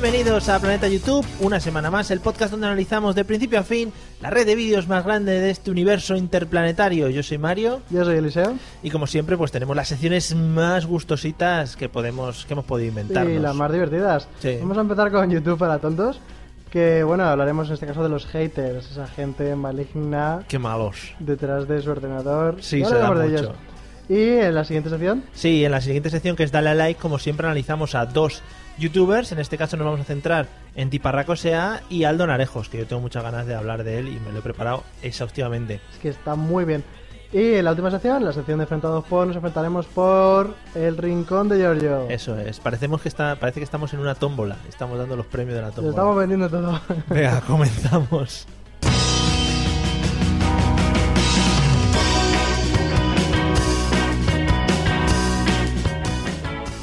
Bienvenidos a Planeta YouTube, una semana más, el podcast donde analizamos de principio a fin la red de vídeos más grande de este universo interplanetario. Yo soy Mario Yo soy Eliseo. y como siempre pues tenemos las secciones más gustositas que podemos que hemos podido inventarnos. Y las más divertidas. Sí. Vamos a empezar con YouTube para tontos. Que bueno, hablaremos en este caso de los haters, esa gente maligna Qué malos. detrás de su ordenador. Sí, se da hablaremos de mucho. ellos. Y en la siguiente sección, Sí, en la siguiente sección que es Dale a Like, como siempre analizamos a dos youtubers, en este caso nos vamos a centrar en Tiparraco Sea y Aldo Narejos, que yo tengo muchas ganas de hablar de él y me lo he preparado exhaustivamente. es que está muy bien. Y en la última sección, la sección de enfrentados por, nos enfrentaremos por el rincón de Giorgio. Eso es, parecemos que está, parece que estamos en una tómbola, estamos dando los premios de la Lo tómbola. estamos vendiendo todo. Venga, comenzamos.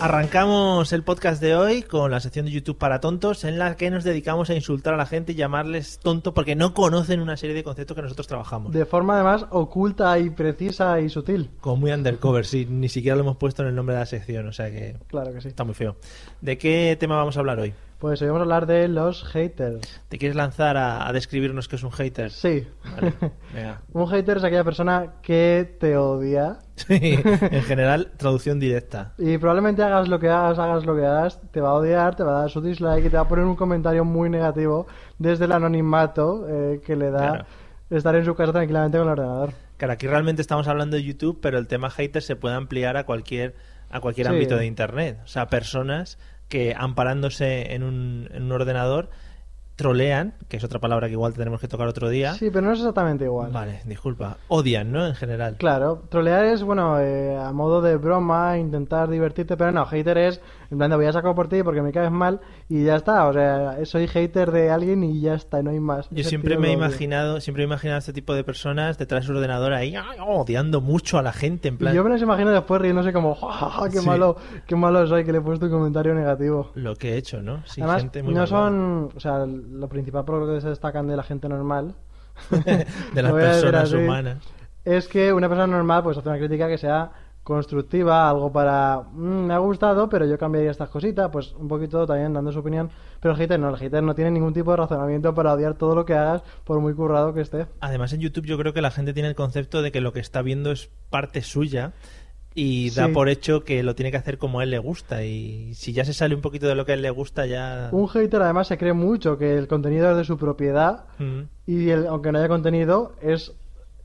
Arrancamos el podcast de hoy con la sección de YouTube para tontos en la que nos dedicamos a insultar a la gente y llamarles tonto porque no conocen una serie de conceptos que nosotros trabajamos. De forma además oculta y precisa y sutil. Como muy undercover, sí, ni siquiera lo hemos puesto en el nombre de la sección, o sea que Claro que sí. está muy feo. ¿De qué tema vamos a hablar hoy? Pues hoy vamos a hablar de los haters. ¿Te quieres lanzar a, a describirnos qué es un hater? Sí. Vale, venga. Un hater es aquella persona que te odia Sí, en general, traducción directa. y probablemente hagas lo que hagas, hagas lo que hagas, te va a odiar, te va a dar su dislike y te va a poner un comentario muy negativo desde el anonimato eh, que le da Claro. estar en su casa tranquilamente con el ordenador. Claro, aquí realmente estamos hablando de YouTube, pero el tema hater se puede ampliar a cualquier, a cualquier Sí. ámbito de Internet. O sea, personas que amparándose en un, en un ordenador trolean, que es otra palabra que igual tenemos que tocar otro día. Sí, pero no es exactamente igual. Vale, disculpa. Odian, ¿no? En general. Claro, trolear es, bueno, eh, a modo de broma, intentar divertirte, pero no, hater es, en plan, voy a sacar por ti porque me caes mal y ya está, o sea, soy hater de alguien y ya está, no hay más. Yo Ese siempre me he imaginado, siempre he imaginado a este tipo de personas detrás de su ordenador ahí ay, odiando mucho a la gente, en plan Y yo me los imagino después riéndose como, "Ja, ja, ja, qué Sí. malo, qué malo soy que le he puesto un comentario negativo. lo que he hecho, ¿no? Sí, Además, gente muy no malvada. son, o sea, lo principal por lo que se destacan de la gente normal de las personas así, humanas. es que una persona normal pues hace una crítica que sea constructiva, algo para "Mm, me ha gustado, pero yo cambiaría estas cositas, pues un poquito también dando su opinión, pero el hater no, el hater no tiene ningún tipo de razonamiento para odiar todo lo que hagas por muy currado que esté. Además, en YouTube yo creo que la gente tiene el concepto de que lo que está viendo es parte suya y da Sí. por hecho que lo tiene que hacer como a él le gusta. Y si ya se sale un poquito de lo que a él le gusta, ya. Un hater además se cree mucho que el contenido es de su propiedad Mm. y el- aunque no haya contenido es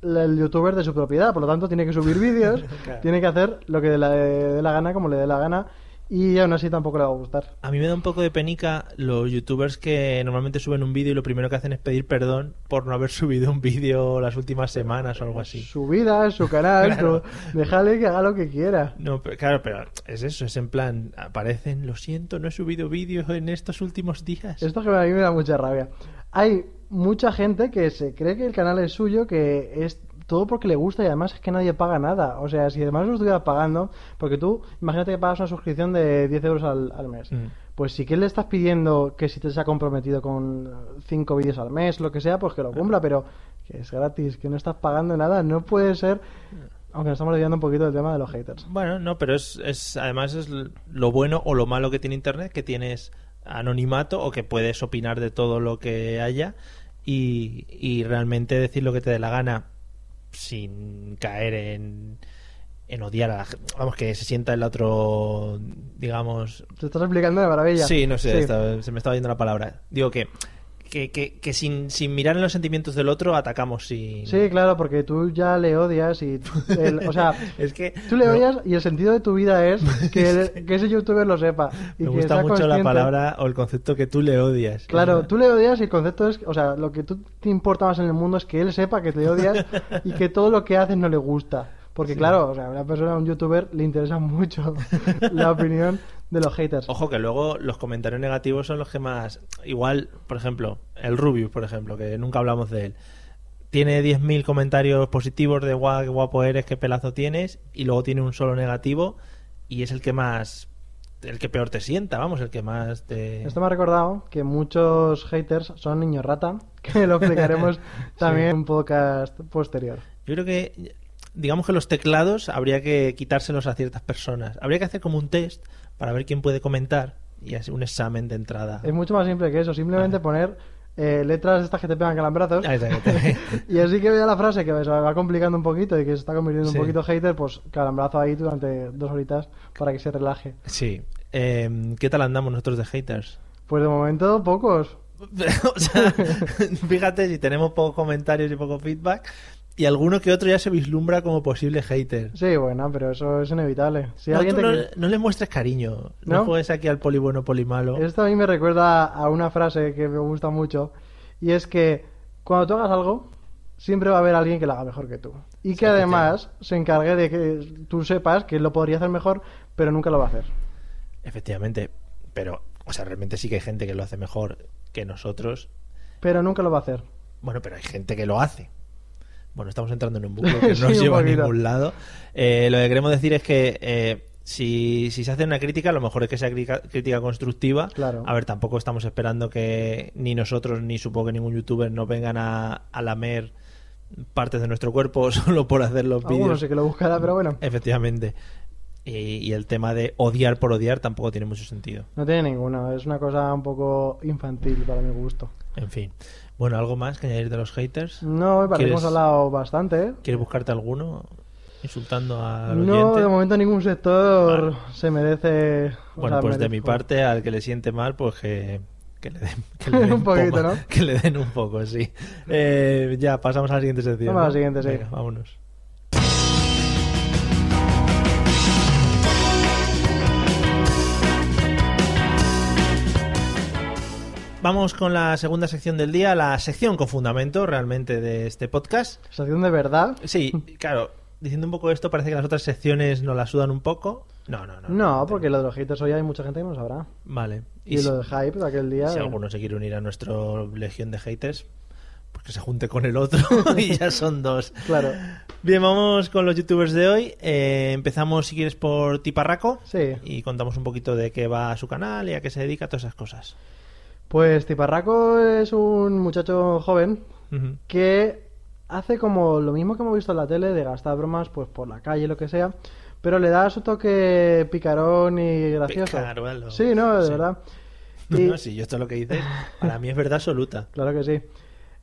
el youtuber de su propiedad, por lo tanto tiene que subir vídeos, Claro. tiene que hacer lo que le dé la gana, como le dé la gana y aún así tampoco le va a gustar. A mí me da un poco de penica los youtubers que normalmente suben un vídeo y lo primero que hacen es pedir perdón por no haber subido un vídeo las últimas semanas o algo así. Su vida, su canal, Claro. su- déjale que haga lo que quiera. No, pero, claro, pero es eso, es en plan, aparecen, lo siento, no he subido vídeo en estos últimos días. Esto que a mí me da mucha rabia. Hay mucha gente que se cree que el canal es suyo, que es todo porque le gusta y además es que nadie paga nada. O sea, si además lo estuvieras pagando, porque tú, imagínate que pagas una suscripción de 10 euros al, al mes. Mm. Pues si que le estás pidiendo que si te se ha comprometido con 5 vídeos al mes, lo que sea, pues que lo cumpla, pero que es gratis, que no estás pagando nada, no puede ser. Aunque nos estamos desviando un poquito del tema de los haters. Bueno, no, pero es, es además es lo bueno o lo malo que tiene Internet, que tienes anonimato o que puedes opinar de todo lo que haya y, y realmente decir lo que te dé la gana sin caer en, en odiar a la gente. Vamos, que se sienta el otro, digamos... Te estás explicando de maravilla. Sí, no sé, Sí. se me estaba yendo la palabra. Digo que, que, que, que sin, sin mirar en los sentimientos del otro atacamos sin... Sí, claro, porque tú ya le odias y... el- o sea, Es que tú le no, odias y el sentido de tu vida es que, el- que ese youtuber lo sepa. Y me que gusta mucho la palabra o el concepto que tú le odias. Claro, tú le odias y el concepto es, o sea, lo que tú te importa más en el mundo es que él sepa que te odias y que todo lo que haces no le gusta. Porque claro, o sea, a una persona, a un youtuber, le interesa mucho la opinión de los haters. Ojo que luego los comentarios negativos son los que más... Igual, por ejemplo, el Rubius, por ejemplo, que nunca hablamos de él. Tiene 10.000 comentarios positivos de guau, qué guapo eres, qué pelazo tienes, y luego tiene un solo negativo, y es el que más... El que peor te sienta, vamos, el que más te... Esto me ha recordado que muchos haters son niños rata, que lo explicaremos también en un podcast posterior. Yo creo que, digamos que los teclados habría que quitárselos a ciertas personas. Habría que hacer como un test para ver quién puede comentar y así un examen de entrada. Es mucho más simple que eso, simplemente poner eh, letras estas que te pegan calambrazos. Y así que vea la frase que se va complicando un poquito y que se está convirtiendo Sí. un poquito hater, pues calambrazo ahí durante dos horitas para que se relaje. Sí. Eh, ¿Qué tal andamos nosotros de haters? Pues de momento pocos. o sea, fíjate si tenemos pocos comentarios y poco feedback y alguno que otro ya se vislumbra como posible hater. Sí, bueno, pero eso es inevitable. Si no, alguien tú te no, quiere- no le muestres cariño. No, ¿No? juegues aquí al poli bueno, poli malo. Esto a mí me recuerda a una frase que me gusta mucho y es que cuando tú hagas algo, siempre va a haber alguien que lo haga mejor que tú. Y que además se encargue de que tú sepas que lo podría hacer mejor, pero nunca lo va a hacer. Efectivamente. Pero, o sea, realmente sí que hay gente que lo hace mejor que nosotros. Pero nunca lo va a hacer. Bueno, pero hay gente que lo hace. Bueno, estamos entrando en un bucle que no nos lleva a ningún lado. Eh, lo que queremos decir es que eh, si, si se hace una crítica, lo mejor es que sea crítica, crítica constructiva. Claro. A ver, tampoco estamos esperando que ni nosotros, ni supongo que ningún youtuber nos vengan a, a lamer partes de nuestro cuerpo solo por hacer los vídeos. sí que lo buscará, pero bueno, Efectivamente. Y, y el tema de odiar por odiar tampoco tiene mucho sentido. no tiene ninguno. Es una cosa un poco infantil para mi gusto. En fin. Bueno, ¿algo más que añadir de los haters? No, ¿Quieres- hemos hablado bastante. ¿eh? ¿Quieres buscarte alguno insultando al No, oyente? de momento ningún sector Vale. se merece. Bueno, sea, pues de mi parte, al que le siente mal, pues que, que le den, que le den Un poquito, poco- ¿no? Que le den un poco, sí. Eh, ya, pasamos a la siguiente sección. Vamos a la ¿no? siguiente, sí. Venga, vámonos. Vamos con la segunda sección del día, la sección con fundamento realmente de este podcast. Sección de verdad. Sí, claro, diciendo un poco esto, parece que las otras secciones nos la sudan un poco. No, no, no. No, porque lo de los haters hoy hay mucha gente que no sabrá. Vale. Y, si- lo del hype de aquel día. si eh, alguno se quiere unir a nuestro legión de haters, pues que se junte con el otro y ya son dos. Claro. Bien, vamos con los youtubers de hoy. Eh, empezamos, si quieres, por Tiparraco. Sí. Y contamos un poquito de qué va su canal y a qué se dedica, todas esas cosas. Pues Tiparraco es un muchacho joven que hace como lo mismo que hemos visto en la tele de gastar bromas pues por la calle lo que sea, pero le da su toque picarón y gracioso. Picaruelo. Sí, no, de Sí. verdad. No, Y- no, sí, yo esto lo que dices, para mí es verdad absoluta. Claro que sí.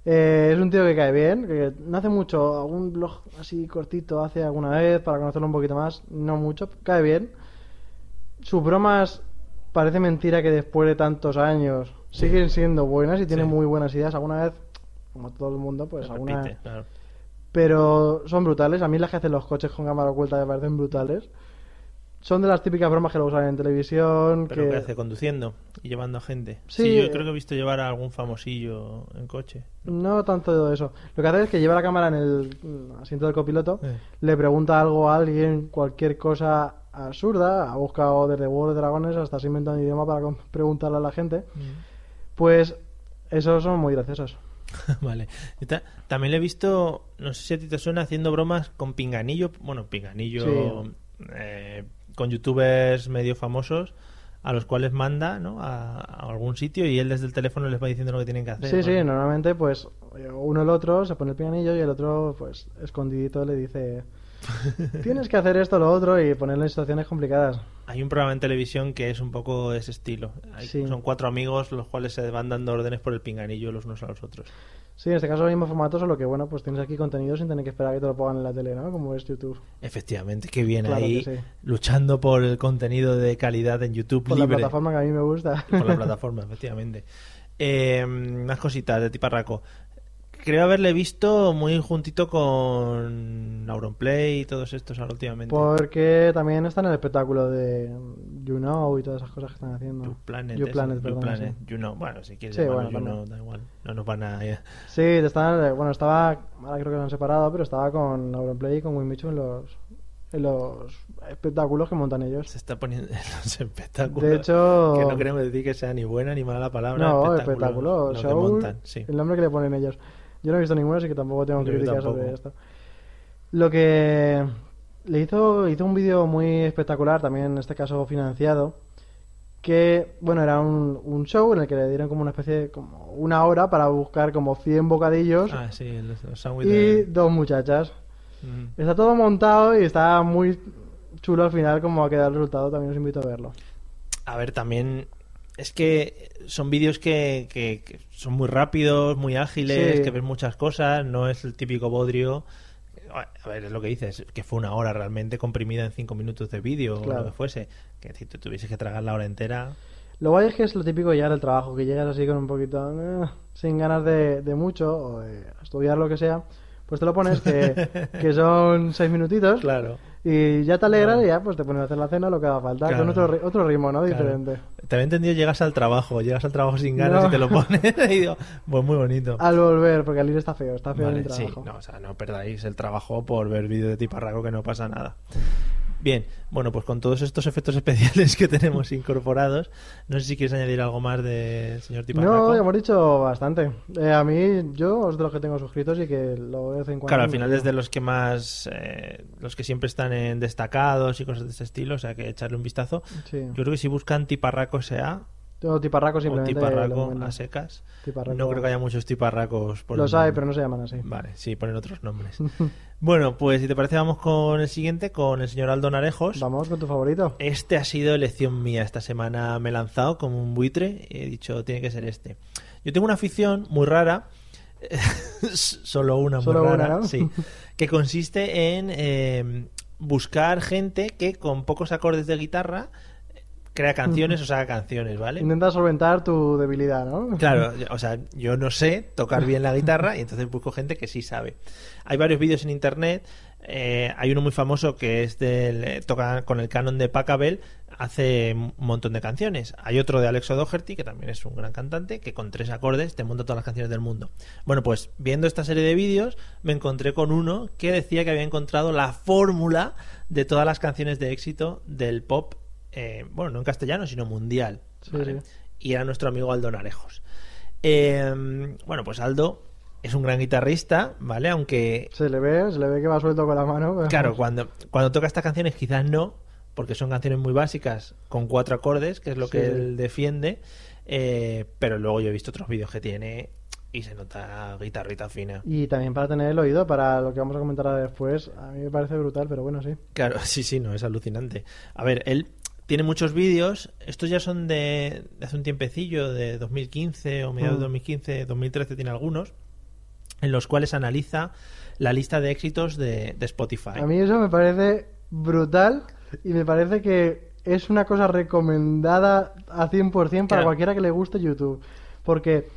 Eh, es un tío que cae bien, que no hace mucho, algún blog así cortito hace alguna vez para conocerlo un poquito más, no mucho, cae bien. Sus bromas parece mentira que después de tantos años siguen siendo buenas y tiene Sí. muy buenas ideas. Alguna vez, como todo el mundo, pues alguna claro. pero son brutales. A mí las que hacen los coches con cámara oculta me parecen brutales. Son de las típicas bromas que lo usan en televisión. Pero que... ¿qué hace? ¿Conduciendo y llevando a gente? Sí, yo creo que he visto llevar a algún famosillo en coche. No tanto de eso. Lo que hace es que lleva la cámara en el mm, asiento del copiloto, Eh. le pregunta algo a alguien, cualquier cosa absurda, ha buscado desde huevos de dragones hasta se inventa un idioma para preguntarle a la gente. Pues esos son muy graciosos. vale. También le he visto, no sé si a ti te suena, haciendo bromas con Pinganillo. Bueno, Pinganillo Sí. eh, con youtubers medio famosos a los cuales manda ¿no? a, a algún sitio y él desde el teléfono les va diciendo lo que tienen que hacer. Sí, sí, ¿no? normalmente pues uno el otro se pone el pianillo y el otro pues escondidito le dice tienes que hacer esto o lo otro y ponerle en situaciones complicadas. Hay un programa en televisión que es un poco ese estilo. Hay- Sí. Son cuatro amigos los cuales se van dando órdenes por el pinganillo los unos a los otros. Sí, en este caso el mismo formato, solo que bueno, pues tienes aquí contenido sin tener que esperar a que te lo pongan en la tele, ¿no? Como es YouTube. Efectivamente, qué bien Claro ahí que sí. luchando por el contenido de calidad en YouTube Por la plataforma que a mí me gusta. por la plataforma, efectivamente. Eh, más cositas de Tiparraco. Creo haberle visto muy juntito con Auronplay y todos estos ahora últimamente. Porque también está en el espectáculo de You Know y todas esas cosas que están haciendo. You Planet, You Planet, You perdón, Planet, sí. You Know. Bueno, si quieres Sí, bueno, You Know, da igual. No nos van a... eh, Sí, están, bueno, estaba, ahora creo que lo han separado, pero estaba con Auronplay y con Winmichu en los, en los espectáculos que montan ellos. Se está poniendo en los espectáculos. De hecho- Que no queremos decir que sea ni buena ni mala la palabra. No, espectáculos, espectáculo, lo que montan, sí. el nombre que le ponen ellos. Yo no he visto ninguno, así que tampoco tengo críticas sobre esto. Lo que le hizo, hizo un vídeo muy espectacular, también en este caso financiado, que, bueno, era un, un show en el que le dieron como una especie de, como una hora para buscar como 100 bocadillos Ah, sí, los, y de- dos muchachas. Mm. Está todo montado y está muy chulo al final como ha quedado el resultado, también os invito a verlo. A ver, también es que son vídeos que, que- que son muy rápidos, muy ágiles, Sí. que ves muchas cosas, no es el típico bodrio. A ver, es lo que dices, que fue una hora realmente comprimida en cinco minutos de vídeo o lo que fuese. Que si te tuvieses que tragar la hora entera. Lo guay es que es lo típico de llegar al trabajo, que llegas así con un poquito eh, sin ganas de, de mucho o de estudiar lo que sea, pues te lo pones que, que son seis minutitos Claro. Y ya te alegras Claro. y ya pues te pones a hacer la cena lo que haga falta, Claro. con otro, otro ritmo, ¿no? Claro. Diferente. Te había entendido, llegas al trabajo, llegas al trabajo sin ganas No. y te lo pones. y digo, pues muy bonito. Al volver, porque al ir está feo, está feo Vale, el sí, trabajo. no, o sea, no perdáis el trabajo por ver vídeos de tiparraco que no pasa nada. Bien, bueno, pues con todos estos efectos especiales que tenemos incorporados, no sé si quieres añadir algo más de señor tiparraco. No, ya hemos dicho bastante. Eh, a mí, yo es de los que tengo suscritos y que lo veo de vez en cuando. Claro, al final es de los que más, eh, los que siempre están en destacados y cosas de ese estilo, o sea que echarle un vistazo. Sí. Yo creo que si buscan tiparraco SA Yo tiparraco o simplemente. tiparraco a secas, Tiparraco. no creo que haya muchos tiparracos por Los hay, pero no se llaman así. Vale, sí, ponen otros nombres. bueno, pues si te parece vamos con el siguiente, con el señor Aldo Narejos. Vamos con tu favorito. Este ha sido elección mía. Esta semana me he lanzado como un buitre y he dicho, tiene que ser este. Yo tengo una afición muy rara, solo una muy Solo una, rara, ¿no? sí, que consiste en eh, buscar gente que con pocos acordes de guitarra crea canciones o saca canciones, ¿vale? Intenta solventar tu debilidad, ¿no? Claro, o sea, yo no sé tocar bien la guitarra y entonces busco gente que sí sabe. Hay varios vídeos en internet. eh, hay uno muy famoso que es del. eh, toca con el canon de Pachelbel, hace un montón de canciones. Hay otro de Alex O'Doherty, que también es un gran cantante, que con tres acordes te monta todas las canciones del mundo. Bueno, pues viendo esta serie de vídeos, me encontré con uno que decía que había encontrado la fórmula de todas las canciones de éxito del pop, eh, bueno, no en castellano, sino mundial. Sí, ¿vale? sí. y era nuestro amigo Aldo Narejos. Eh, bueno, pues Aldo es un gran guitarrista, ¿vale? Aunque, Se le ve, se le ve que va suelto con la mano. pero- claro, cuando, cuando toca estas canciones quizás no, porque son canciones muy básicas, con cuatro acordes, que es lo Sí, que él defiende, eh, pero luego yo he visto otros vídeos que tiene y se nota guitarrita fina. Y también para tener el oído, para lo que vamos a comentar ahora después, a mí me parece brutal, pero bueno, sí. Claro, sí, sí, no, es alucinante. A ver, él tiene muchos vídeos, estos ya son de, de hace un tiempecillo, de 2015 o mediados de Mm. 2015, 2013 tiene algunos, en los cuales analiza la lista de éxitos de, de Spotify. A mí eso me parece brutal y me parece que es una cosa recomendada a 100% para Claro. cualquiera que le guste YouTube. Porque,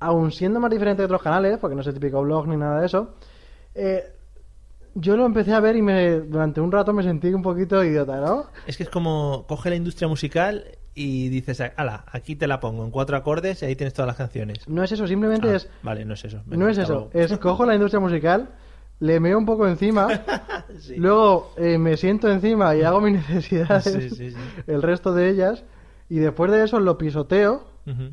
aun siendo más diferente de otros canales, porque no es el típico blog ni nada de eso, eh, yo lo empecé a ver y me, durante un rato me sentí un poquito idiota, ¿no? Es que es como coge la industria musical y dices, ala, aquí te la pongo en cuatro acordes y ahí tienes todas las canciones. No es eso, simplemente Ah, es... Vale, no es eso. No es eso, es cojo la industria musical, le meo un poco encima, Sí. luego eh, me siento encima y hago mis necesidades, Sí, sí, sí. el resto de ellas, y después de eso lo pisoteo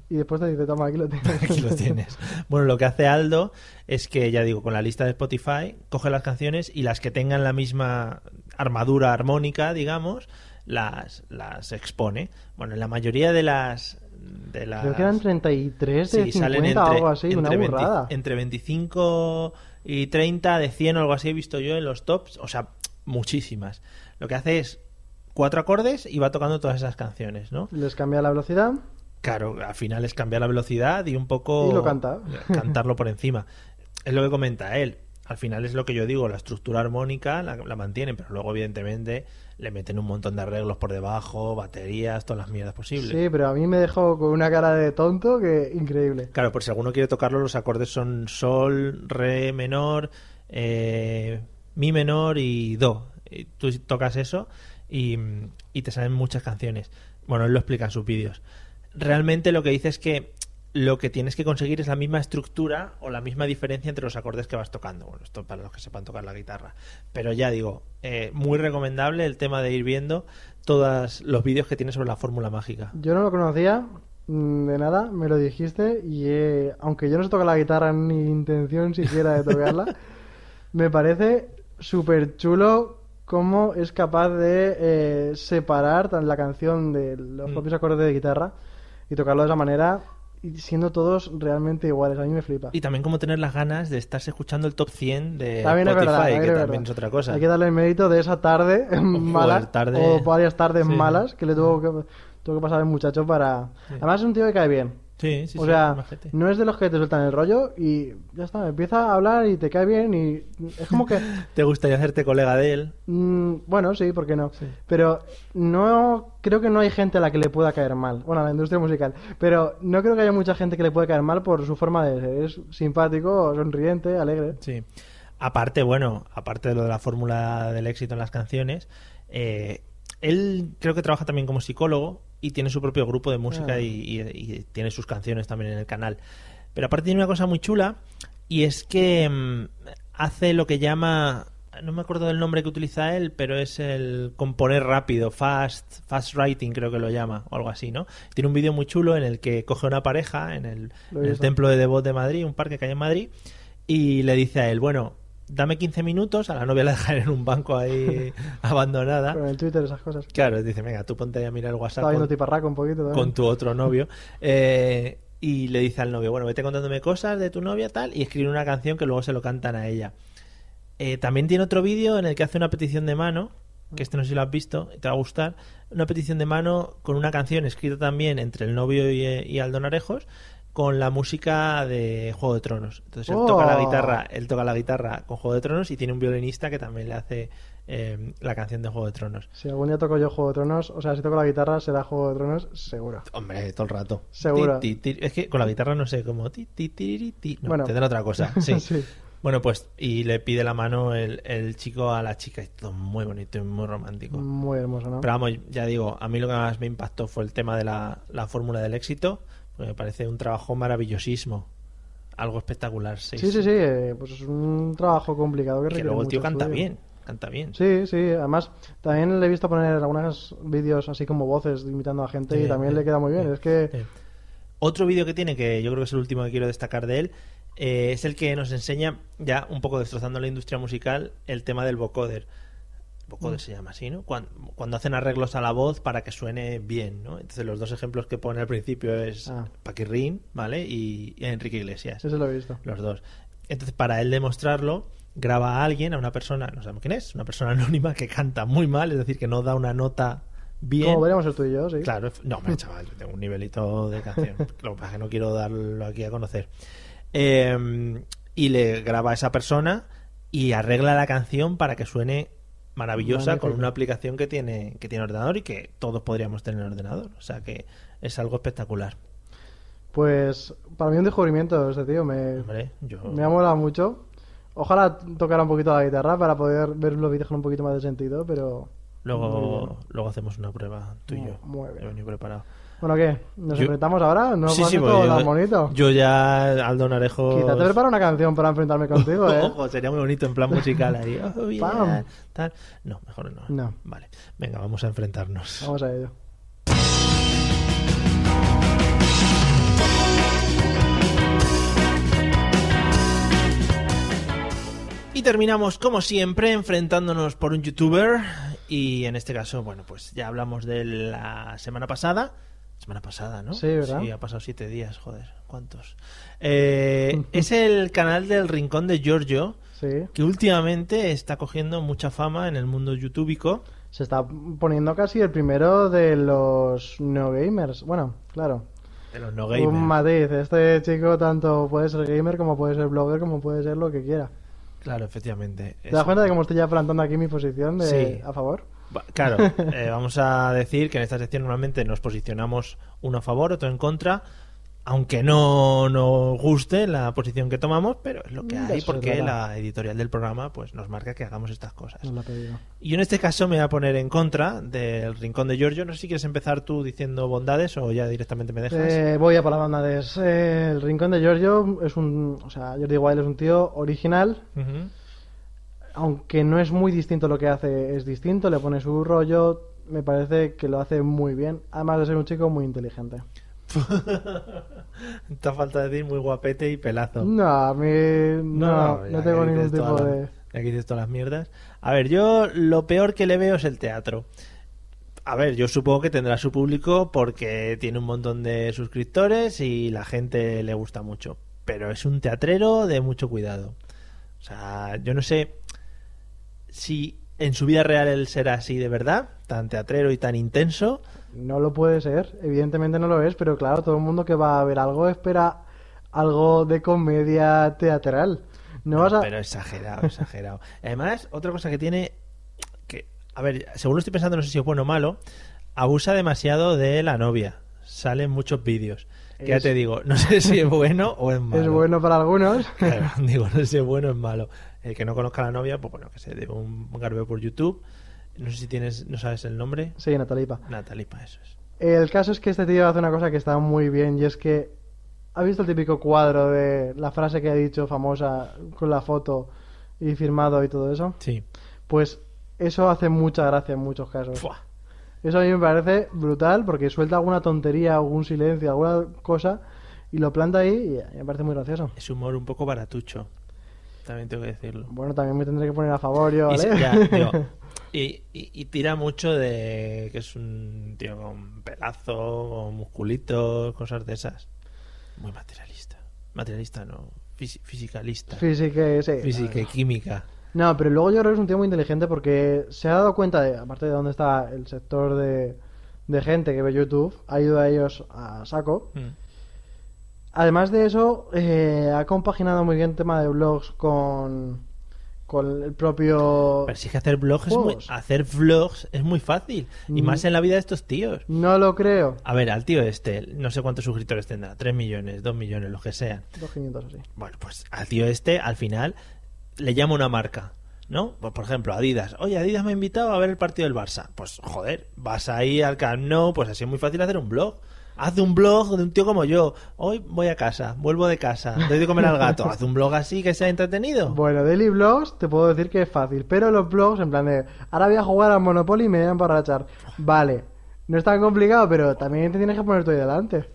Y después te dice, toma, aquí lo tienes. Aquí lo tienes. Bueno, lo que hace Aldo es que, ya digo, con la lista de Spotify, coge las canciones y las que tengan la misma armadura armónica, digamos, las, las expone. Bueno, en la mayoría de las... De las Creo que eran 33 de Sí, 50 salen entre, o algo así, una entre 20 burrada. entre 25 y 30, de 100 o algo así he visto yo en los tops, o sea, muchísimas. Lo que hace es cuatro acordes y va tocando todas esas canciones, ¿no? Les cambia la velocidad. Claro, al final es cambiar la velocidad y un poco... Y lo canta. Cantarlo por encima. Es lo que comenta él. al final es lo que yo digo, la estructura armónica la, la mantienen, pero luego evidentemente le meten un montón de arreglos por debajo, baterías, todas las mierdas posibles. Sí, pero a mí me dejó con una cara de tonto que increíble. Claro, por si alguno quiere tocarlo, los acordes son sol, re menor, eh, mi menor y do. Y tú tocas eso y, y te salen muchas canciones. Bueno, él lo explica en sus vídeos. Realmente lo que dice es que lo que tienes que conseguir es la misma estructura o la misma diferencia entre los acordes que vas tocando. Bueno, esto para los que sepan tocar la guitarra. Pero ya digo, eh, muy recomendable el tema de ir viendo todos los vídeos que tiene sobre la fórmula mágica. Yo no lo conocía mm, de nada, me lo dijiste y eh, aunque yo no sé tocar la guitarra ni intención siquiera de tocarla, me parece súper chulo cómo es capaz de eh, separar la canción de los Mm. propios acordes de guitarra y tocarlo de esa manera y siendo todos realmente iguales. A mí me flipa. Y también como tener las ganas de estarse escuchando el top 100 de También es Spotify, verdad, también que es también es otra cosa. Hay que darle el mérito de esa tarde mala tarde- o varias tardes Sí. malas que le tuvo que, tuvo que pasar el muchacho para... Sí. Además es un tío que cae bien. Sí, sí, o sí, sea, no es de los que te sueltan el rollo y ya está, empieza a hablar y te cae bien y es como que... ¿Te gustaría hacerte colega de él? mm, bueno, sí, ¿por qué no? Sí. Pero no creo que no hay gente a la que le pueda caer mal. Bueno, a la industria musical. Pero no creo que haya mucha gente que le pueda caer mal por su forma de ser. Es simpático, sonriente, alegre. Sí. Aparte, bueno, aparte de lo de la fórmula del éxito en las canciones, eh, él creo que trabaja también como psicólogo y tiene su propio grupo de música Ah. y, y- y tiene sus canciones también en el canal. Pero aparte tiene una cosa muy chula y es que mm, hace lo que llama, no me acuerdo del nombre que utiliza él, pero es el componer rápido, fast, fast writing creo que lo llama, o algo así, ¿no? Tiene un vídeo muy chulo en el que coge una pareja en el, en el templo de Devot de Madrid, un parque que hay en Madrid, y le dice a él, bueno, dame 15 minutos, a la novia la dejan en un banco ahí abandonada. Con el Twitter, esas cosas. Claro, dice, venga, tú ponte a mirar el WhatsApp con, un poquito también. con tu otro novio. eh, y le dice al novio, bueno, vete contándome cosas de tu novia tal, y escribe una canción que luego se lo cantan a ella. Eh, también tiene otro vídeo en el que hace una petición de mano, que este no sé si lo has visto, te va a gustar, una petición de mano con una canción escrita también entre el novio y, y Aldón Arejos, con la música de Juego de Tronos. Entonces él Oh. toca la guitarra, él toca la guitarra con Juego de Tronos y tiene un violinista que también le hace eh, la canción de Juego de Tronos. Si algún día toco yo Juego de Tronos, o sea, si toco la guitarra será Juego de Tronos, seguro. Hombre, todo el rato. Seguro. Ti, ti, ti. Es que con la guitarra no sé, ti. No, Bueno. tendrá otra cosa. Sí. Sí. Bueno, pues, y le pide la mano el, el chico a la chica. Y todo muy bonito y muy romántico. Muy hermoso, ¿no? Pero vamos, ya digo, a mí lo que más me impactó fue el tema de la, la fórmula del éxito. Porque me parece un trabajo maravillosísimo. Algo espectacular. Sí, Sí, sí, sí, eh, pues es un trabajo complicado que Que requiere luego el tío mucho canta estudio. bien. Canta bien. Sí, sí, además también le he visto poner algunos vídeos así como voces imitando a gente Sí, y también sí, le queda muy bien. sí, Es que. Otro vídeo que tiene, que yo creo que es el último que quiero destacar de él, eh, es el que nos enseña, ya un poco destrozando la industria musical, el tema del vocoder. Vocoder se llama así, ¿no? Cuando, cuando hacen arreglos a la voz para que suene bien, ¿no? Entonces los dos ejemplos que pone al principio es Ah. Paquirrín, ¿vale? Y, y Enrique Iglesias. ese lo he visto. Los dos. Entonces, para él demostrarlo, graba a alguien, a una persona, no sabemos quién es, una persona anónima que canta muy mal, es decir, que no da una nota bien. Como veremos el tú y yo, sí. Claro, no, hombre, chaval, yo tengo un nivelito de canción. Lo que pasa es que no quiero darlo aquí a conocer. Eh, y le graba a esa persona y arregla la canción para que suene maravillosa con una aplicación que tiene, que tiene ordenador y que todos podríamos tener en ordenador. O sea que es algo espectacular. Pues para mí un descubrimiento este tío, me, Hombre, yo... me ha molado mucho. Ojalá tocara un poquito la guitarra para poder ver los vídeos con un poquito más de sentido, pero... Luego, luego hacemos una prueba tú y yo. muy bien. He venido preparado. Bueno, ¿qué? ¿Nos Yo- enfrentamos ahora? ¿No Sí, sí, todo yo- tan bonito? Yo ya, Aldo Narejo... Quizá te preparo una canción para enfrentarme contigo, ¿eh? Ojo, sería muy bonito en plan musical ahí. Oh, yeah, Pam. tal. No, mejor no. No. Vale, venga, vamos a enfrentarnos. Vamos a ello. Y terminamos, como siempre, enfrentándonos por un youtuber. Y en este caso, bueno, pues ya hablamos de la semana pasada. Semana pasada, ¿no? Sí, ¿verdad? Sí, ha pasado siete días, joder. ¿Cuántos? Eh, es el canal del Rincón de Giorgio, Sí. que últimamente está cogiendo mucha fama en el mundo youtubico. Se está poniendo casi el primero de los no gamers. Bueno, claro. De los no Un gamers. matiz. Este chico tanto puede ser gamer como puede ser blogger como puede ser lo que quiera. Claro, efectivamente. ¿Te das cuenta de cómo estoy ya plantando aquí mi posición de, Sí. a favor? Claro, eh, vamos a decir que en esta sección normalmente nos posicionamos uno a favor, otro en contra, aunque no nos guste la posición que tomamos, pero es lo que hay eso porque la editorial del programa pues nos marca que hagamos estas cosas. Y en este caso me voy a poner en contra del Rincón de Giorgio. No sé si quieres empezar tú diciendo bondades o ya directamente me dejas. Eh, voy a por las bondades. Eh, el Rincón de Giorgio es un... O sea, Jordi Wild es un tío original. Aunque no es muy distinto lo que hace, es distinto, le pone su rollo, me parece que lo hace muy bien, además de ser un chico muy inteligente. Te falta decir muy guapete y pelazo. No, a mí no, no, tengo ningún tipo de... que dices todas las mierdas. A ver, yo lo peor que le veo es el teatro. A ver, yo supongo que tendrá su público porque tiene un montón de suscriptores y la gente le gusta mucho. Pero es un teatrero de mucho cuidado. O sea, yo no sé si en su vida real él será así de verdad, tan teatrero y tan intenso. No lo puede ser, evidentemente no lo es, pero claro, todo el mundo que va a ver algo espera algo de comedia teatral. No, vas a... Pero exagerado, exagerado. Además, otra cosa que tiene, que, a ver, según lo estoy pensando, no sé si es bueno o malo, abusa demasiado de la novia. Salen muchos vídeos. Que ya te digo, no sé si es bueno o es malo. Es bueno para algunos. Claro, digo, no sé si es bueno o es malo. El que no conozca a la novia, pues bueno, que se dé un garbeo por YouTube. No sé si tienes, no sabes el nombre. Sí, Natalipa. Natalipa, eso es. El caso es que este tío hace una cosa que está muy bien y es que ¿ha visto el típico cuadro de la frase que ha dicho famosa con la foto y firmado y todo eso? Sí. Pues eso hace mucha gracia en muchos casos. Fua. Eso a mí me parece brutal porque suelta alguna tontería, algún silencio, alguna cosa y lo planta ahí y me parece muy gracioso. Es humor un poco baratucho. También tengo que decirlo. Bueno, también me tendré que poner a favor yo, Y, ¿vale? se- ya, digo, y, y- y tira mucho de que es un tío con pelazo, con musculitos, cosas de esas. Muy materialista. Materialista no, fisi- fisicalista. Física, sí. Física y química. No, pero luego yo creo que es un tío muy inteligente porque se ha dado cuenta de, aparte de dónde está el sector de, de gente que ve YouTube, ha ido a ellos a saco. Mm. Además de eso, eh, ha compaginado muy bien el tema de blogs con, con el propio... Pero si es que hacer vlogs es muy, hacer vlogs es muy fácil. Y Mm. más en la vida de estos tíos. No lo creo. A ver, al tío este, no sé cuántos suscriptores tendrá, 3 millones, 2 millones, los que sean. 2.500 así. Bueno, pues al tío este, al final, le llama una marca, ¿no? Pues, por ejemplo, Adidas. Oye, Adidas me ha invitado a ver el partido del Barça. Pues, joder, vas ahí al Camp Nou, pues así es muy fácil hacer un blog. Haz un blog de un tío como yo. Hoy voy a casa, vuelvo de casa, doy de comer al gato. Haz un blog así que sea entretenido. Bueno, daily blogs te puedo decir que es fácil, pero los blogs en plan de ahora voy a jugar al Monopoly y me voy a emborrachar. Vale, no es tan complicado, pero también te tienes que poner tú ahí delante.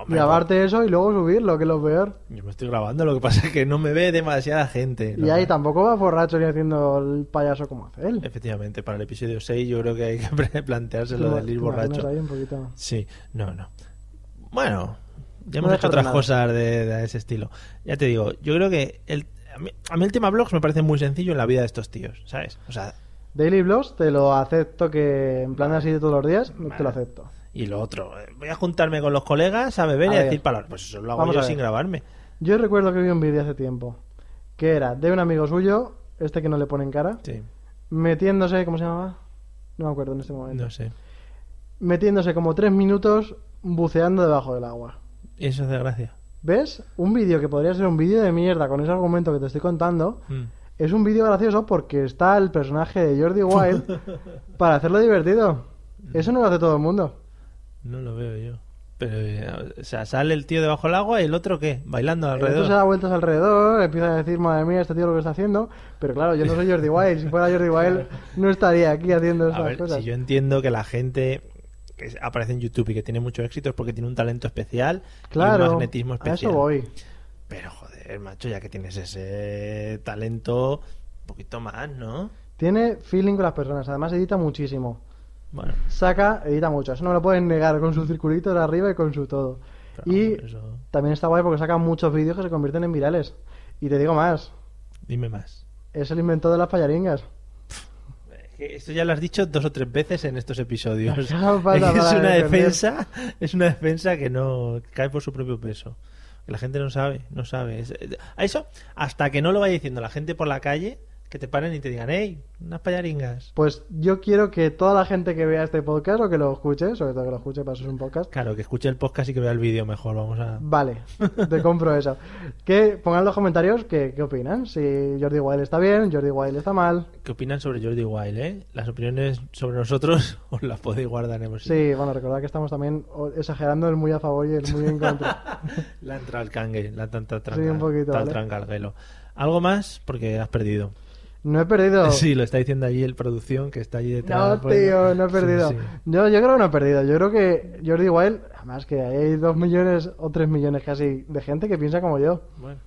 Hombre, Grabarte eso y luego subirlo, que es lo peor. Yo me estoy grabando, lo que pasa es que no me ve demasiada gente. Y ¿no? ahí tampoco va borracho ni haciendo el payaso como hace él. Efectivamente, para el episodio 6 yo creo que hay que plantearse lo del ir ¿Te imaginas borracho. ahí un poquito? Sí, no, no. Bueno, ya No hemos dejar hecho otras nada. cosas de, de ese estilo. Ya te digo, yo creo que el, a, mí, a mí el tema blogs me parece muy sencillo en la vida de estos tíos, ¿sabes? O sea, Daily blogs te lo acepto que en plan así de todos los días, te lo Vale. acepto. Y lo otro, eh, voy a juntarme con los colegas a beber A y a decir palabras. Pues eso lo hago Vamos yo sin grabarme. Yo recuerdo que vi un vídeo hace tiempo que era de un amigo suyo, este que no le ponen cara, Sí, metiéndose, ¿cómo se llamaba? No me acuerdo en este momento. no sé. Metiéndose como tres minutos buceando debajo del agua. Eso hace gracia. ¿Ves? Un vídeo que podría ser un vídeo de mierda con ese argumento que te estoy contando, Mm. es un vídeo gracioso porque está el personaje de Jordi Wild para hacerlo divertido. Eso no lo hace todo el mundo. No lo veo yo. Pero, eh, o sea, sale el tío debajo del agua y el otro qué? Bailando El otro alrededor. se da vueltas alrededor, empieza a decir, madre mía, este tío lo que está haciendo. Pero claro, yo no soy Jordi Wild. Si fuera Jordi Wild, no estaría aquí haciendo A esas ver, cosas. si yo entiendo que la gente que aparece en YouTube y que tiene mucho éxito es porque tiene un talento especial y Claro, un magnetismo a especial. eso voy. Pero joder, macho, ya que tienes ese talento, un poquito más, ¿no? Tiene feeling con las personas, además edita muchísimo. Bueno, Saca, edita mucho. Eso no me lo pueden negar con sus circulitos de arriba y con su todo. Y eso- también está guay porque saca muchos vídeos que se convierten en virales. Y te digo más, dime más. es el inventor de las payaringas. Esto ya lo has dicho dos o tres veces en estos episodios. No es una defensa, es una defensa que no cae por su propio peso. Que la gente no sabe, no sabe. Eh, a eso, hasta que no lo vaya diciendo la gente por la calle, que te paren y te digan, hey, unas payaringas. Pues yo quiero que toda la gente que vea este podcast o que lo escuche, sobre todo que lo escuche, para eso es un podcast, Claro, que escuche el podcast y que vea el vídeo mejor. Vamos a. Vale, te compro eso. Que pongan en los comentarios qué, qué opinan. Si Jordi Wild está bien, Jordi Wild está mal. ¿Qué opinan sobre Jordi Wild, eh? Las opiniones sobre nosotros os las podéis guardar en el Sí, bueno, recordad que estamos también exagerando el muy a favor y el muy en contra. La entra al cangue, la tanta Sí, tranca, un poquito, tal ¿vale? ¿Algo más? Porque has perdido. No he perdido. Sí, lo está diciendo allí el producción que está allí detrás. No, pues, tío, no he perdido. sí. Yo, yo creo que no he perdido. Yo creo que Jordi Wild, además que hay dos millones o tres millones casi de gente que piensa como yo. Bueno,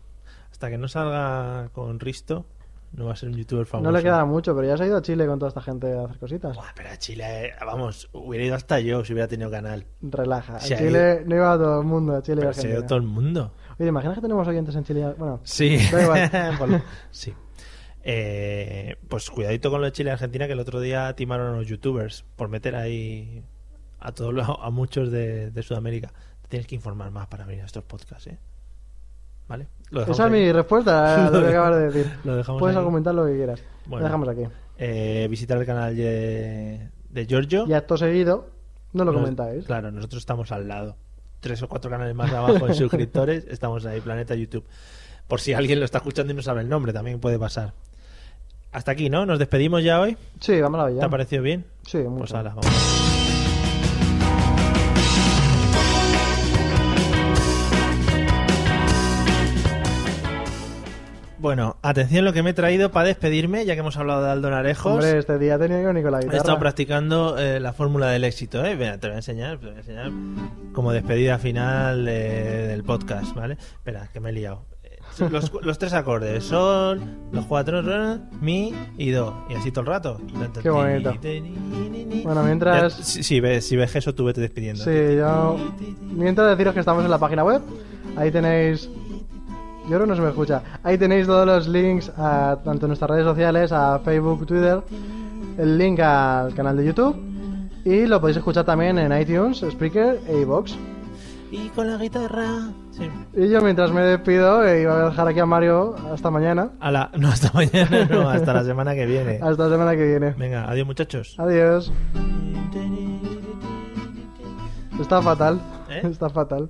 hasta que no salga con Risto, no va a ser un youtuber famoso. No le quedará mucho, pero ya se ha ido a Chile con toda esta gente a hacer cositas. Buah, pero a Chile, vamos, hubiera ido hasta yo si hubiera tenido canal. Relaja. A Chile no iba a todo el mundo, a Chile y Pero se ha ido todo el mundo. Oye, ¿te imaginas que tenemos oyentes en Chile? Bueno, Sí. Da igual. Sí. Eh, pues cuidadito con lo de Chile y Argentina, que el otro día timaron a los youtubers por meter ahí a todos los- a muchos de, de Sudamérica. Te tienes que informar más para venir a estos podcasts, ¿eh? ¿Vale? Esa es mi respuesta a lo que acabas de decir. Lo dejamos Puedes aquí. argumentar lo que quieras. Bueno. Lo dejamos aquí. Eh, visitar el canal de, de Giorgio. Y acto seguido, no lo Nos- comentáis. Claro, nosotros estamos al lado. Tres o cuatro canales más abajo en suscriptores, estamos ahí, Planeta YouTube. Por si alguien lo está escuchando y no sabe el nombre, también puede pasar. Hasta aquí, ¿no? Nos despedimos ya hoy. Sí, vamos a la ¿Te ha parecido bien? Sí, mucho. Pues hala, vamos. Bueno, atención lo que me he traído para despedirme, ya que hemos hablado de Aldo Narejos. Hombre, este día tenía que venir con la He estado guitarra. practicando eh, la fórmula del éxito, ¿eh? Mira, te voy a enseñar, te voy a enseñar como despedida final de- del podcast, ¿vale? Espera, que me he liado. Los, los tres acordes, sol, los cuatro, re, mi y do. Y así todo el rato. Qué bonito. Bueno, Ya, mientras... si, si ves, si ves eso, tú vete despidiendo. Sí, yo... Mientras deciros que estamos en la página web, ahí tenéis... Yo creo que no se me escucha. Ahí tenéis todos los links a tanto nuestras redes sociales, a Facebook, Twitter, el link al canal de YouTube y lo podéis escuchar también en iTunes, Spreaker e iVoox. Y con la guitarra. Sí. Y yo mientras me despido, eh, iba a dejar aquí a Mario hasta mañana, A la- no, hasta mañana, no, hasta la semana que viene. hasta la semana que viene. Venga, adiós muchachos. Adiós. Está fatal. ¿Eh? Está fatal.